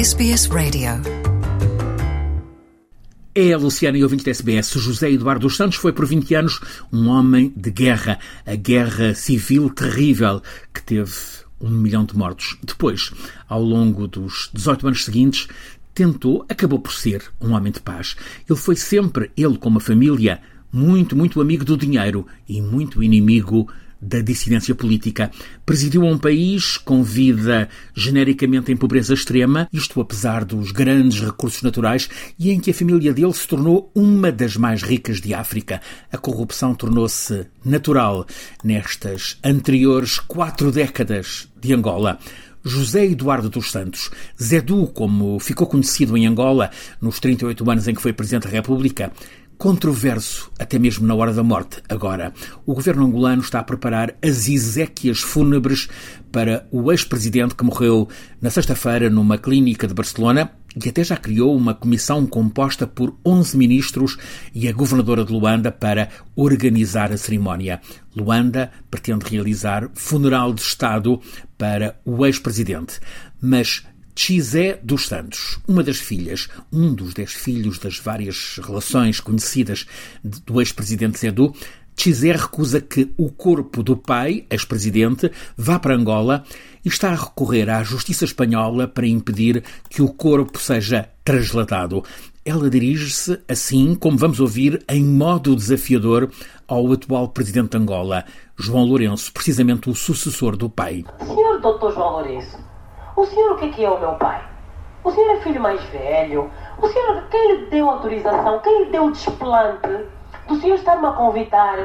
SBS Radio. É a Luciana e ouvinte da SBS. José Eduardo dos Santos foi por 20 anos um homem de guerra. A guerra civil terrível que teve um milhão de mortos. Depois, ao longo dos 18 anos seguintes, tentou, acabou por ser um homem de paz. Ele foi sempre, ele com uma família, muito, muito amigo do dinheiro e muito inimigo da dissidência política. Presidiu um país com vida genericamente em pobreza extrema, isto apesar dos grandes recursos naturais, e em que a família dele se tornou uma das mais ricas de África. A corrupção tornou-se natural nestas anteriores quatro décadas de Angola. José Eduardo dos Santos, Zedu, como ficou conhecido em Angola nos 38 anos em que foi Presidente da República, controverso até mesmo na hora da morte. Agora, o governo angolano está a preparar as exéquias fúnebres para o ex-presidente que morreu na sexta-feira numa clínica de Barcelona e até já criou uma comissão composta por 11 ministros e a governadora de Luanda para organizar a cerimónia. Luanda pretende realizar funeral de Estado para o ex-presidente. Mas Xé dos Santos, uma das filhas, um dos dez filhos das várias relações conhecidas do ex-presidente Zedu, Xé recusa que o corpo do pai, ex-presidente, vá para Angola e está a recorrer à justiça espanhola para impedir que o corpo seja trasladado. Ela dirige-se, assim como vamos ouvir, em modo desafiador ao atual presidente de Angola, João Lourenço, precisamente o sucessor do pai. Senhor Dr. João Lourenço, o senhor o que é, que é o meu pai? O senhor é filho mais velho? O senhor, quem lhe deu autorização? Quem lhe deu o desplante do senhor estar-me a convidar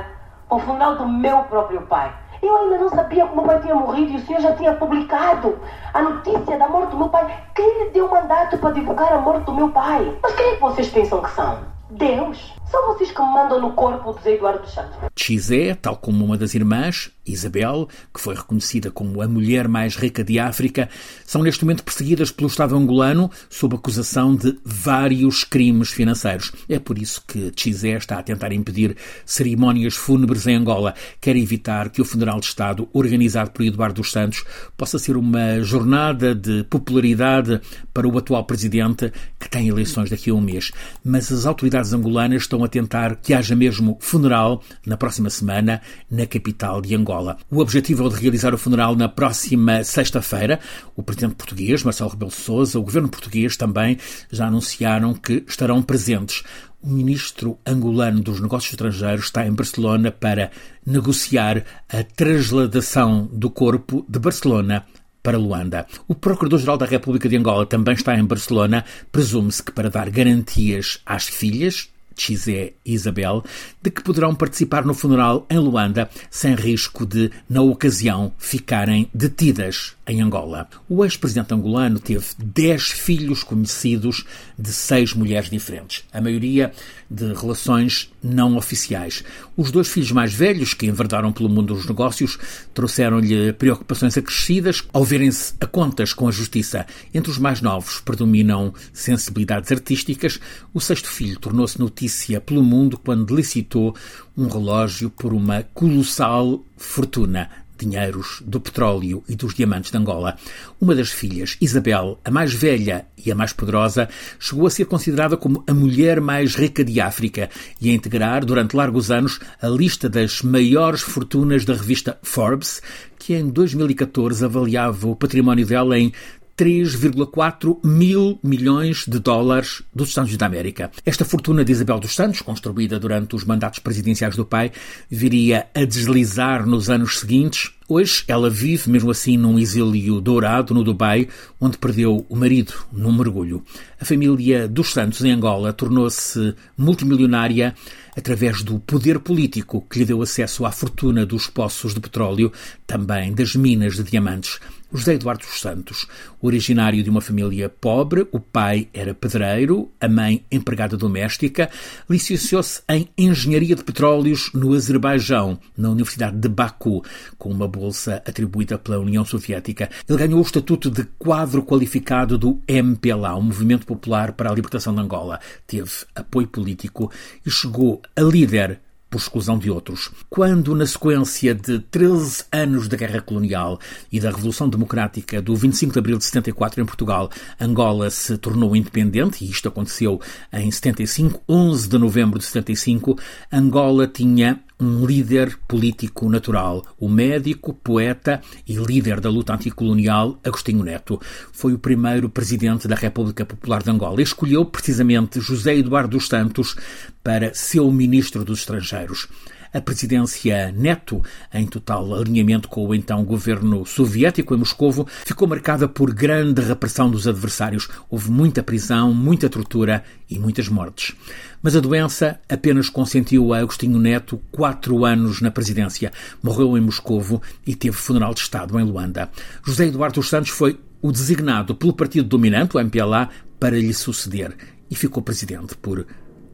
para o funeral do meu próprio pai? Eu ainda não sabia que o meu pai tinha morrido e o senhor já tinha publicado a notícia da morte do meu pai. Quem lhe deu mandato para divulgar a morte do meu pai? Mas quem é que vocês pensam que são? Deus? São vocês que me mandam no corpo Zé Eduardo dos Santos. Xé, tal como uma das irmãs, Isabel, que foi reconhecida como a mulher mais rica de África, são neste momento perseguidas pelo Estado angolano sob acusação de vários crimes financeiros. É por isso que Xé está a tentar impedir cerimónias fúnebres em Angola. Quer evitar que o funeral de Estado, organizado por Eduardo dos Santos, possa ser uma jornada de popularidade para o atual presidente, que tem eleições daqui a um mês. Mas as autoridades angolanas estão a tentar que haja mesmo funeral na próxima semana na capital de Angola. O objetivo é de realizar o funeral na próxima sexta-feira. O presidente português, Marcelo Rebelo de Sousa, o governo português também já anunciaram que estarão presentes. O ministro angolano dos Negócios Estrangeiros está em Barcelona para negociar a transladação do corpo de Barcelona para Luanda. O Procurador-Geral da República de Angola também está em Barcelona. Presume-se que para dar garantias às filhas, Xé Isabel, de que poderão participar no funeral em Luanda sem risco de, na ocasião, ficarem detidas em Angola. O ex-presidente angolano teve 10 filhos conhecidos de seis mulheres diferentes, a maioria de relações não oficiais. Os dois filhos mais velhos, que enverdaram pelo mundo dos negócios, trouxeram-lhe preocupações acrescidas ao verem-se a contas com a justiça. Entre os mais novos predominam sensibilidades artísticas. O sexto filho tornou-se notícia pelo mundo quando licitou um relógio por uma colossal fortuna dinheiros do petróleo e dos diamantes de Angola. Uma das filhas, Isabel, a mais velha e a mais poderosa, chegou a ser considerada como a mulher mais rica de África e a integrar durante largos anos a lista das maiores fortunas da revista Forbes, que em 2014 avaliava o património dela em 3,4 mil milhões de dólares dos Estados Unidos da América. Esta fortuna de Isabel dos Santos, construída durante os mandatos presidenciais do pai, viria a deslizar nos anos seguintes. Hoje ela vive, mesmo assim, num exílio dourado no Dubai, onde perdeu o marido num mergulho. A família dos Santos em Angola tornou-se multimilionária através do poder político que lhe deu acesso à fortuna dos poços de petróleo, também das minas de diamantes. José Eduardo dos Santos, originário de uma família pobre, o pai era pedreiro, a mãe empregada doméstica, licenciou-se em Engenharia de Petróleos no Azerbaijão, na Universidade de Baku, com uma bolsa atribuída pela União Soviética. Ele ganhou o estatuto de quadro qualificado do MPLA, o Movimento Popular para a Libertação de Angola. Teve apoio político e chegou a líder por exclusão de outros. Quando, na sequência de 13 anos da Guerra Colonial e da Revolução Democrática do 25 de abril de 74 em Portugal, Angola se tornou independente, e isto aconteceu em 75, 11 de novembro de 75, Angola tinha um líder político natural, o médico, poeta e líder da luta anticolonial Agostinho Neto. Foi o primeiro presidente da República Popular de Angola escolheu precisamente José Eduardo dos Santos para seu ministro dos Estrangeiros. A presidência Neto, em total alinhamento com o então governo soviético em Moscovo, ficou marcada por grande repressão dos adversários. Houve muita prisão, muita tortura e muitas mortes. Mas a doença apenas consentiu a Agostinho Neto quatro anos na presidência. Morreu em Moscovo e teve funeral de Estado em Luanda. José Eduardo dos Santos foi o designado pelo partido dominante, o MPLA, para lhe suceder e ficou presidente por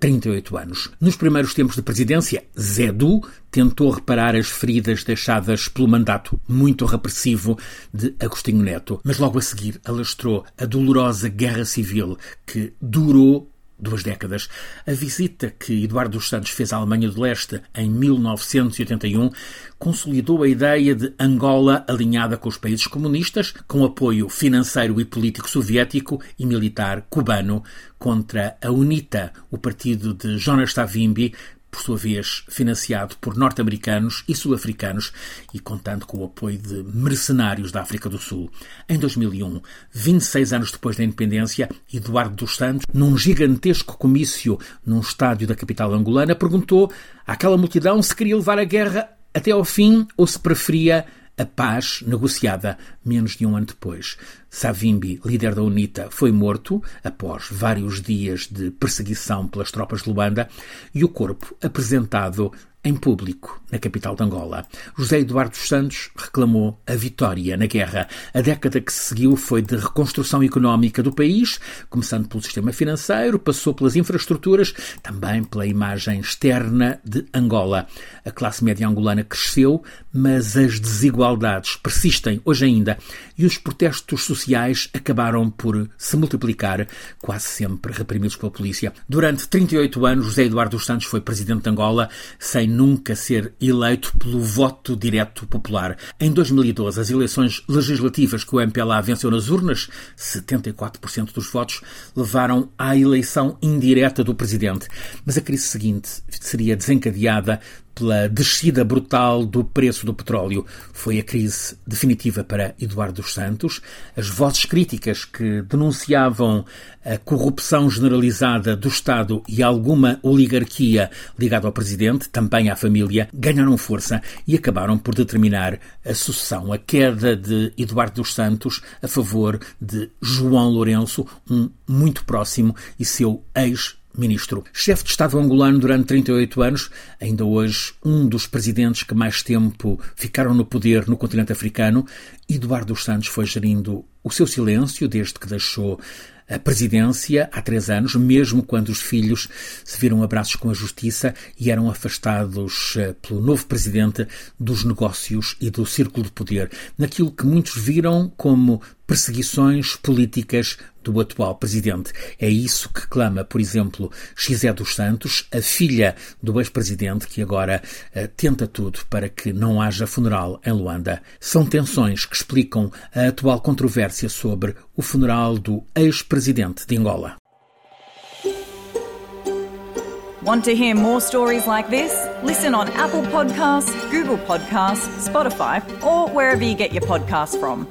38 anos. Nos primeiros tempos de presidência, Zedu tentou reparar as feridas deixadas pelo mandato muito repressivo de Agostinho Neto, mas logo a seguir alastrou a dolorosa guerra civil que durou duas décadas. A visita que Eduardo dos Santos fez à Alemanha do Leste em 1981 consolidou a ideia de Angola alinhada com os países comunistas, com apoio financeiro e político soviético e militar cubano contra a UNITA, o partido de Jonas Savimbi, por sua vez financiado por norte-americanos e sul-africanos e contando com o apoio de mercenários da África do Sul. Em 2001, 26 anos depois da independência, Eduardo dos Santos, num gigantesco comício num estádio da capital angolana, perguntou àquela multidão se queria levar a guerra até ao fim ou se preferia a paz negociada menos de um ano depois. Savimbi, líder da UNITA, foi morto após vários dias de perseguição pelas tropas de Luanda e o corpo apresentado em público na capital de Angola. José Eduardo Santos reclamou a vitória na guerra. A década que se seguiu foi de reconstrução económica do país, começando pelo sistema financeiro, passou pelas infraestruturas, também pela imagem externa de Angola. A classe média angolana cresceu, mas as desigualdades persistem hoje ainda e os protestos sociais acabaram por se multiplicar, quase sempre reprimidos pela polícia. Durante 38 anos, José Eduardo dos Santos foi presidente de Angola, sem nunca ser eleito pelo voto direto popular. Em 2012, as eleições legislativas que o MPLA venceu nas urnas, 74% dos votos, levaram à eleição indireta do presidente. Mas a crise seguinte seria desencadeada pela descida brutal do preço do petróleo. Foi a crise definitiva para Eduardo dos Santos. As vozes críticas que denunciavam a corrupção generalizada do Estado e alguma oligarquia ligada ao presidente, também à família, ganharam força e acabaram por determinar a sucessão, a queda de Eduardo dos Santos a favor de João Lourenço, um muito próximo e seu ex ministro. Chefe de Estado angolano durante 38 anos, ainda hoje um dos presidentes que mais tempo ficaram no poder no continente africano, Eduardo Santos foi gerindo o seu silêncio desde que deixou a presidência há três anos, mesmo quando os filhos se viram abraços com a justiça e eram afastados eh, pelo novo presidente dos negócios e do círculo de poder, naquilo que muitos viram como perseguições políticas do atual presidente. É isso que clama, por exemplo, Xizé dos Santos, a filha do ex-presidente, que agora uh, tenta tudo para que não haja funeral em Luanda. São tensões que explicam a atual controvérsia sobre o funeral do ex-presidente de Angola. Want to hear more stories like this? Listen on Apple Podcasts, Google Podcasts, Spotify, or wherever you get your podcasts from.